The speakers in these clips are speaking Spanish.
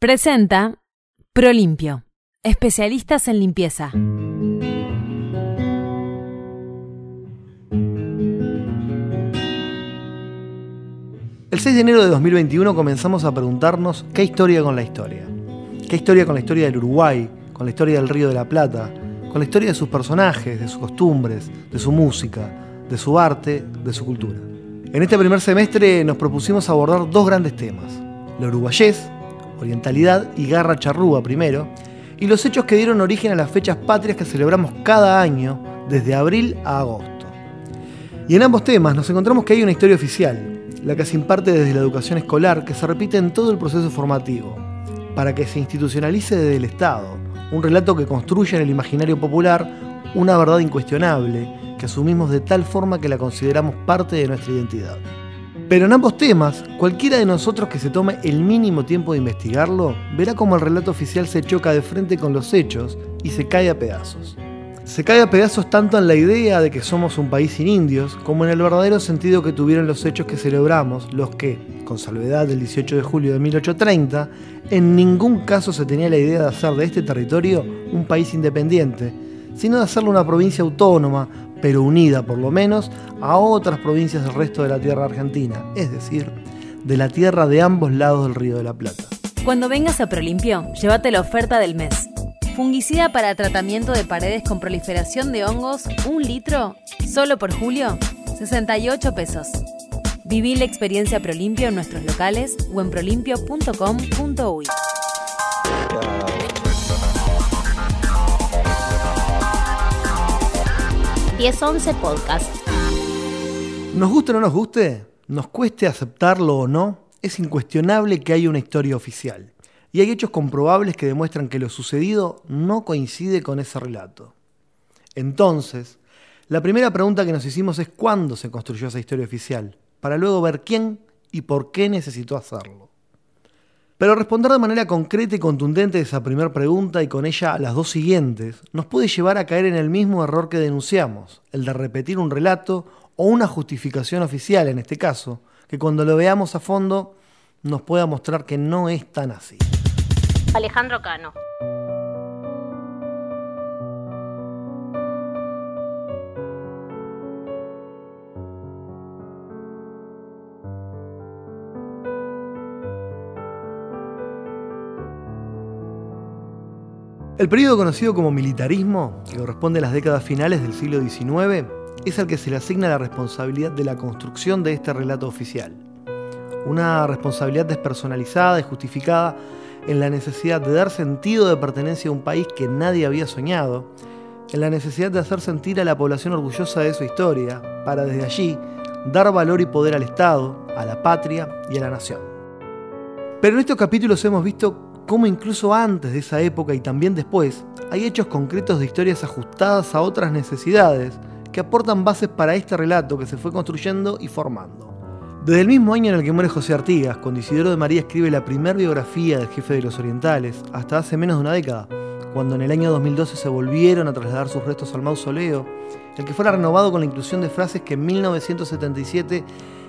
Presenta Prolimpio, especialistas en limpieza. El 6 de enero de 2021 comenzamos a preguntarnos qué historia con la historia. ¿Qué historia con la historia del Uruguay, con la historia del Río de la Plata, con la historia de sus personajes, de sus costumbres, de su música, de su arte, de su cultura? En este primer semestre nos propusimos abordar dos grandes temas, la uruguayés orientalidad y garra charrúa primero, y los hechos que dieron origen a las fechas patrias que celebramos cada año, desde abril a agosto. Y en ambos temas nos encontramos que hay una historia oficial, la que se imparte desde la educación escolar, que se repite en todo el proceso formativo, para que se institucionalice desde el Estado, un relato que construye en el imaginario popular una verdad incuestionable, que asumimos de tal forma que la consideramos parte de nuestra identidad. Pero en ambos temas, cualquiera de nosotros que se tome el mínimo tiempo de investigarlo, verá cómo el relato oficial se choca de frente con los hechos y se cae a pedazos. Se cae a pedazos tanto en la idea de que somos un país sin indios, como en el verdadero sentido que tuvieron los hechos que celebramos, los que, con salvedad del 18 de julio de 1830, en ningún caso se tenía la idea de hacer de este territorio un país independiente, sino de hacerlo una provincia autónoma, pero unida por lo menos a otras provincias del resto de la tierra argentina, es decir, de la tierra de ambos lados del Río de la Plata. Cuando vengas a Prolimpio, llévate la oferta del mes. Fungicida para tratamiento de paredes con proliferación de hongos, un litro, solo por julio, 68 pesos. Viví la experiencia Prolimpio en nuestros locales o en prolimpio.com.uy. 1011 Podcast. Nos guste o no nos guste, nos cueste aceptarlo o no, es incuestionable que hay una historia oficial. Y hay hechos comprobables que demuestran que lo sucedido no coincide con ese relato. Entonces, la primera pregunta que nos hicimos es cuándo se construyó esa historia oficial, para luego ver quién y por qué necesitó hacerlo. Pero responder de manera concreta y contundente esa primera pregunta y con ella a las dos siguientes nos puede llevar a caer en el mismo error que denunciamos, el de repetir un relato o una justificación oficial en este caso, que cuando lo veamos a fondo nos pueda mostrar que no es tan así. Alejandro Cano. El periodo conocido como militarismo, que corresponde a las décadas finales del siglo XIX, es al que se le asigna la responsabilidad de la construcción de este relato oficial. Una responsabilidad despersonalizada y justificada en la necesidad de dar sentido de pertenencia a un país que nadie había soñado, en la necesidad de hacer sentir a la población orgullosa de su historia, para desde allí dar valor y poder al Estado, a la patria y a la nación. Pero en estos capítulos hemos visto cómo incluso antes de esa época y también después, hay hechos concretos de historias ajustadas a otras necesidades que aportan bases para este relato que se fue construyendo y formando. Desde el mismo año en el que muere José Artigas, cuando Isidoro de María escribe la primera biografía del jefe de los orientales, hasta hace menos de una década, cuando en el año 2012 se volvieron a trasladar sus restos al mausoleo, el que fuera renovado con la inclusión de frases que en 1977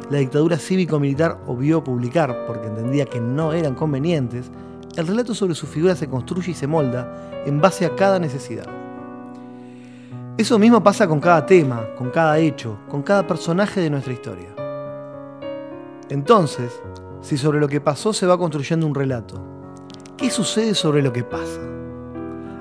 la dictadura cívico-militar obvió publicar porque entendía que no eran convenientes, el relato sobre su figura se construye y se molda en base a cada necesidad. Eso mismo pasa con cada tema, con cada hecho, con cada personaje de nuestra historia. Entonces, si sobre lo que pasó se va construyendo un relato, ¿qué sucede sobre lo que pasa?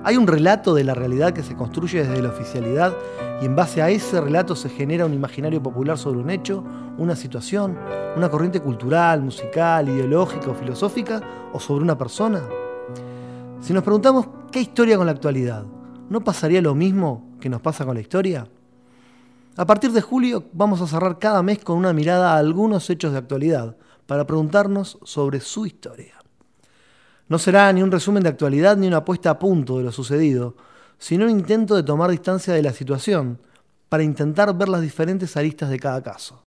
Hay un relato de la realidad que se construye desde la oficialidad y en base a ese relato se genera un imaginario popular sobre un hecho, una situación, una corriente cultural, musical, ideológica o filosófica o sobre una persona. Si nos preguntamos qué historia con la actualidad, ¿no pasaría lo mismo que nos pasa con la historia? A partir de julio vamos a cerrar cada mes con una mirada a algunos hechos de actualidad para preguntarnos sobre su historia. No será ni un resumen de actualidad ni una puesta a punto de lo sucedido, sino un intento de tomar distancia de la situación para intentar ver las diferentes aristas de cada caso.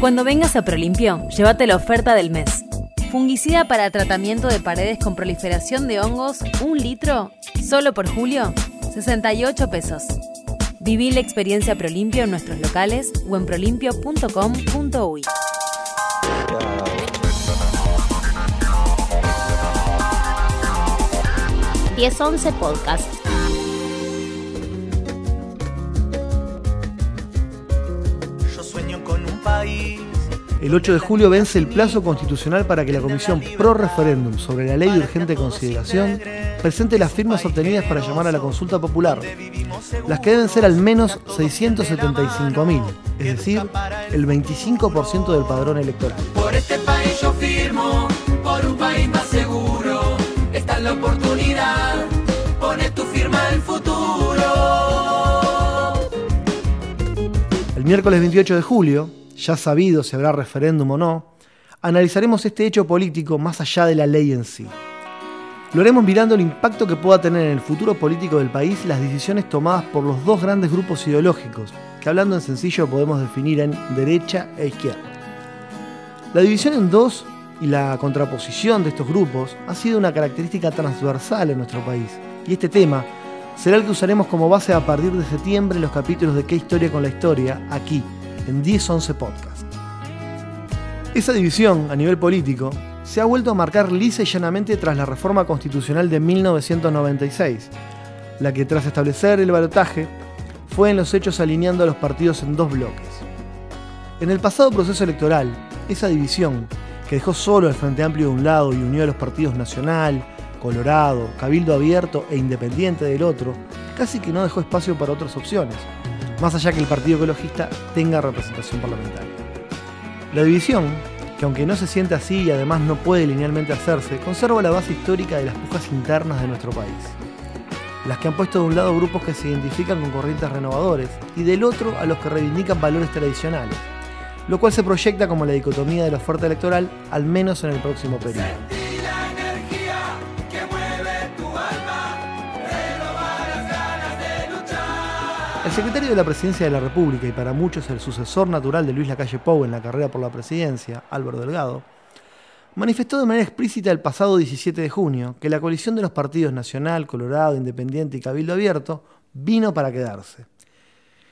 Cuando vengas a Prolimpio, llévate la oferta del mes. Fungicida para tratamiento de paredes con proliferación de hongos, un litro, solo por julio, 68 pesos. Viví la experiencia Prolimpio en nuestros locales o en prolimpio.com.uy. 1011 Podcast. Yo sueño con un país. El 8 de julio vence el plazo constitucional para que la Comisión Pro Referéndum sobre la Ley de Urgente Consideración presente las firmas obtenidas para llamar a la consulta popular, las que deben ser al menos 675.000, es decir, el 25% del padrón electoral. Por este país yo firmo, por un país más seguro. Esta es la oportunidad, tu firma el futuro. El miércoles 28 de julio, ya sabido si habrá referéndum o no, analizaremos este hecho político más allá de la ley en sí. Lo haremos mirando el impacto que pueda tener en el futuro político del país las decisiones tomadas por los dos grandes grupos ideológicos, que hablando en sencillo podemos definir en derecha e izquierda. La división en dos y la contraposición de estos grupos ha sido una característica transversal en nuestro país, y este tema será el que usaremos como base a partir de septiembre en los capítulos de ¿Qué historia con la historia? aquí, en 10-11 Podcast. Esa división a nivel político se ha vuelto a marcar lisa y llanamente tras la reforma constitucional de 1996, la que tras establecer el balotaje fue en los hechos alineando a los partidos en dos bloques. En el pasado proceso electoral, esa división, que dejó solo al Frente Amplio de un lado y unió a los partidos Nacional, Colorado, Cabildo Abierto e Independiente del otro, casi que no dejó espacio para otras opciones, más allá que el Partido Ecologista tenga representación parlamentaria. La división, que aunque no se siente así y además no puede linealmente hacerse, conserva la base histórica de las pujas internas de nuestro país. Las que han puesto de un lado grupos que se identifican con corrientes renovadores y del otro a los que reivindican valores tradicionales, lo cual se proyecta como la dicotomía de la oferta electoral, al menos en el próximo periodo. Secretario de la Presidencia de la República y para muchos el sucesor natural de Luis Lacalle Pou en la carrera por la presidencia, Álvaro Delgado, manifestó de manera explícita el pasado 17 de junio que la coalición de los partidos Nacional, Colorado, Independiente y Cabildo Abierto vino para quedarse.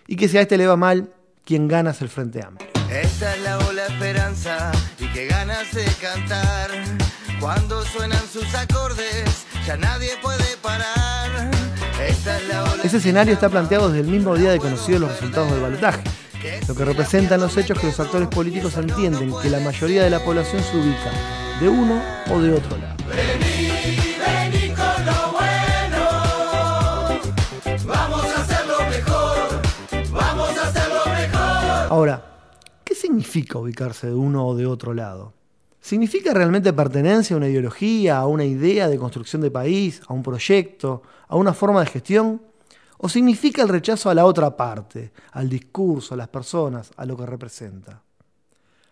Y que si a este le va mal, quien gana es el Frente Amplio. Esta es la ola esperanza y qué ganas de cantar. Cuando suenan sus acordes, ya nadie puede parar. Ese escenario está planteado desde el mismo día de conocidos los resultados del balotaje, lo que representan los hechos que los actores políticos entienden que la mayoría de la población se ubica de uno o de otro lado. Ahora, ¿qué significa ubicarse de uno o de otro lado? ¿Significa realmente pertenencia a una ideología, a una idea de construcción de país, a un proyecto, a una forma de gestión? ¿O significa el rechazo a la otra parte, al discurso, a las personas, a lo que representa?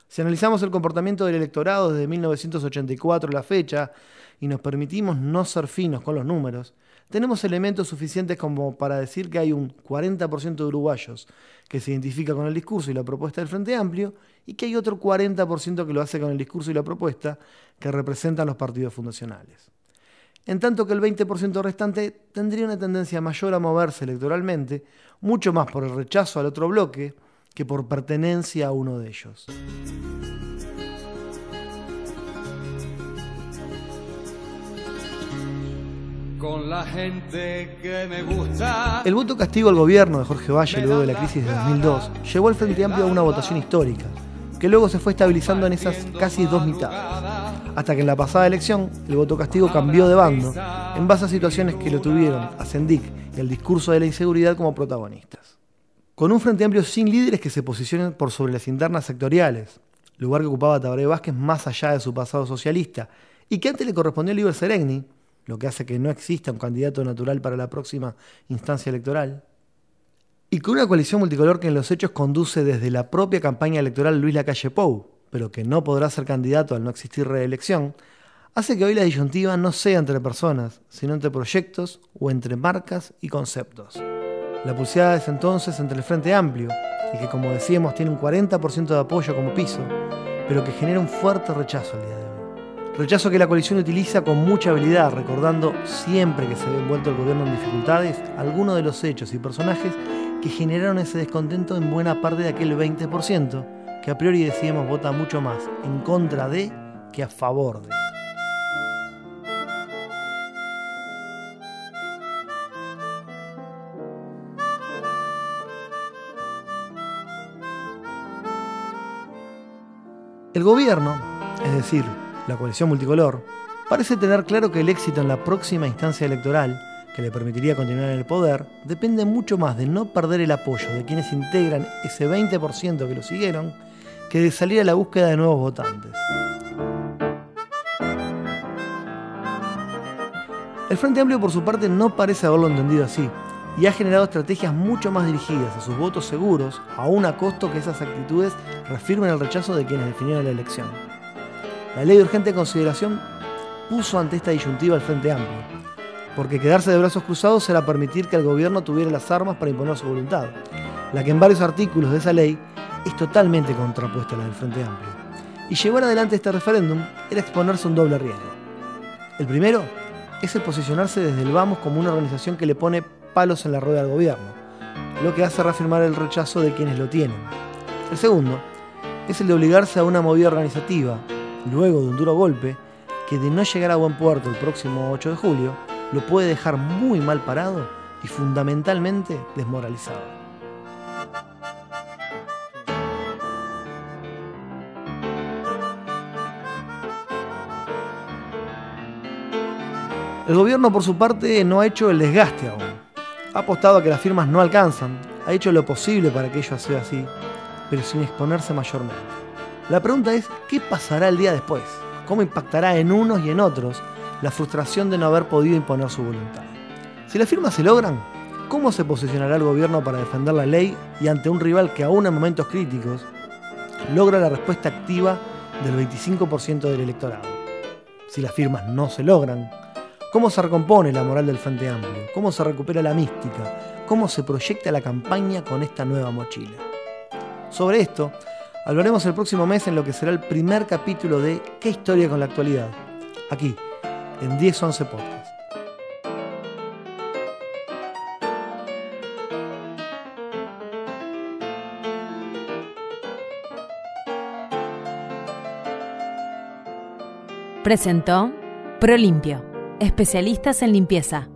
Si analizamos el comportamiento del electorado desde 1984 a la fecha y nos permitimos no ser finos con los números, tenemos elementos suficientes como para decir que hay un 40% de uruguayos que se identifica con el discurso y la propuesta del Frente Amplio y que hay otro 40% que lo hace con el discurso y la propuesta que representan los partidos fundacionales. En tanto que el 20% restante tendría una tendencia mayor a moverse electoralmente, mucho más por el rechazo al otro bloque que por pertenencia a uno de ellos. Con la gente que me gusta. El voto castigo al gobierno de Jorge Valle luego de la crisis de 2002 llevó al Frente Amplio a una votación histórica, que luego se fue estabilizando en esas casi dos mitades, hasta que en la pasada elección el voto castigo cambió de bando en base a situaciones que lo tuvieron a Sendic y al discurso de la inseguridad como protagonistas. Con un Frente Amplio sin líderes que se posicionen por sobre las internas sectoriales, lugar que ocupaba Tabaré Vázquez más allá de su pasado socialista, y que antes le correspondió a Liber Seregni, lo que hace que no exista un candidato natural para la próxima instancia electoral. Y con una coalición multicolor que en los hechos conduce desde la propia campaña electoral Luis Lacalle Pou, pero que no podrá ser candidato al no existir reelección, hace que hoy la disyuntiva no sea entre personas, sino entre proyectos o entre marcas y conceptos. La pulseada es entonces entre el Frente Amplio, el que como decíamos tiene un 40% de apoyo como piso, pero que genera un fuerte rechazo al día de hoy. Rechazo que la coalición utiliza con mucha habilidad, recordando siempre que se ve envuelto el gobierno en dificultades algunos de los hechos y personajes que generaron ese descontento en buena parte de aquel 20% que a priori decíamos vota mucho más en contra de que a favor de. El gobierno, es decir, la coalición multicolor, parece tener claro que el éxito en la próxima instancia electoral, que le permitiría continuar en el poder, depende mucho más de no perder el apoyo de quienes integran ese 20% que lo siguieron, que de salir a la búsqueda de nuevos votantes. El Frente Amplio, por su parte, no parece haberlo entendido así y ha generado estrategias mucho más dirigidas a sus votos seguros, aún a costo que esas actitudes reafirmen el rechazo de quienes definieron la elección. La ley de urgente consideración puso ante esta disyuntiva al Frente Amplio, porque quedarse de brazos cruzados era permitir que el gobierno tuviera las armas para imponer su voluntad, la que en varios artículos de esa ley es totalmente contrapuesta a la del Frente Amplio. Y llevar adelante este referéndum era exponerse a un doble riesgo. El primero es el posicionarse desde el Vamos como una organización que le pone palos en la rueda del gobierno, lo que hace reafirmar el rechazo de quienes lo tienen. El segundo es el de obligarse a una movida organizativa, luego de un duro golpe, que de no llegar a buen puerto el próximo 8 de julio, lo puede dejar muy mal parado y fundamentalmente desmoralizado. El gobierno, por su parte, no ha hecho el desgaste aún. Ha apostado a que las firmas no alcanzan, ha hecho lo posible para que ello sea así, pero sin exponerse mayormente. La pregunta es, ¿qué pasará el día después? ¿Cómo impactará en unos y en otros la frustración de no haber podido imponer su voluntad? Si las firmas se logran, ¿cómo se posicionará el gobierno para defender la ley y ante un rival que aún en momentos críticos logra la respuesta activa del 25% del electorado? Si las firmas no se logran, ¿Cómo se recompone la moral del Frente Amplio? ¿Cómo se recupera la mística? ¿Cómo se proyecta la campaña con esta nueva mochila? Sobre esto, hablaremos el próximo mes en lo que será el primer capítulo de ¿Qué historia con la actualidad? Aquí, en 1011 Podcast. Presentó Prolimpio especialistas en limpieza.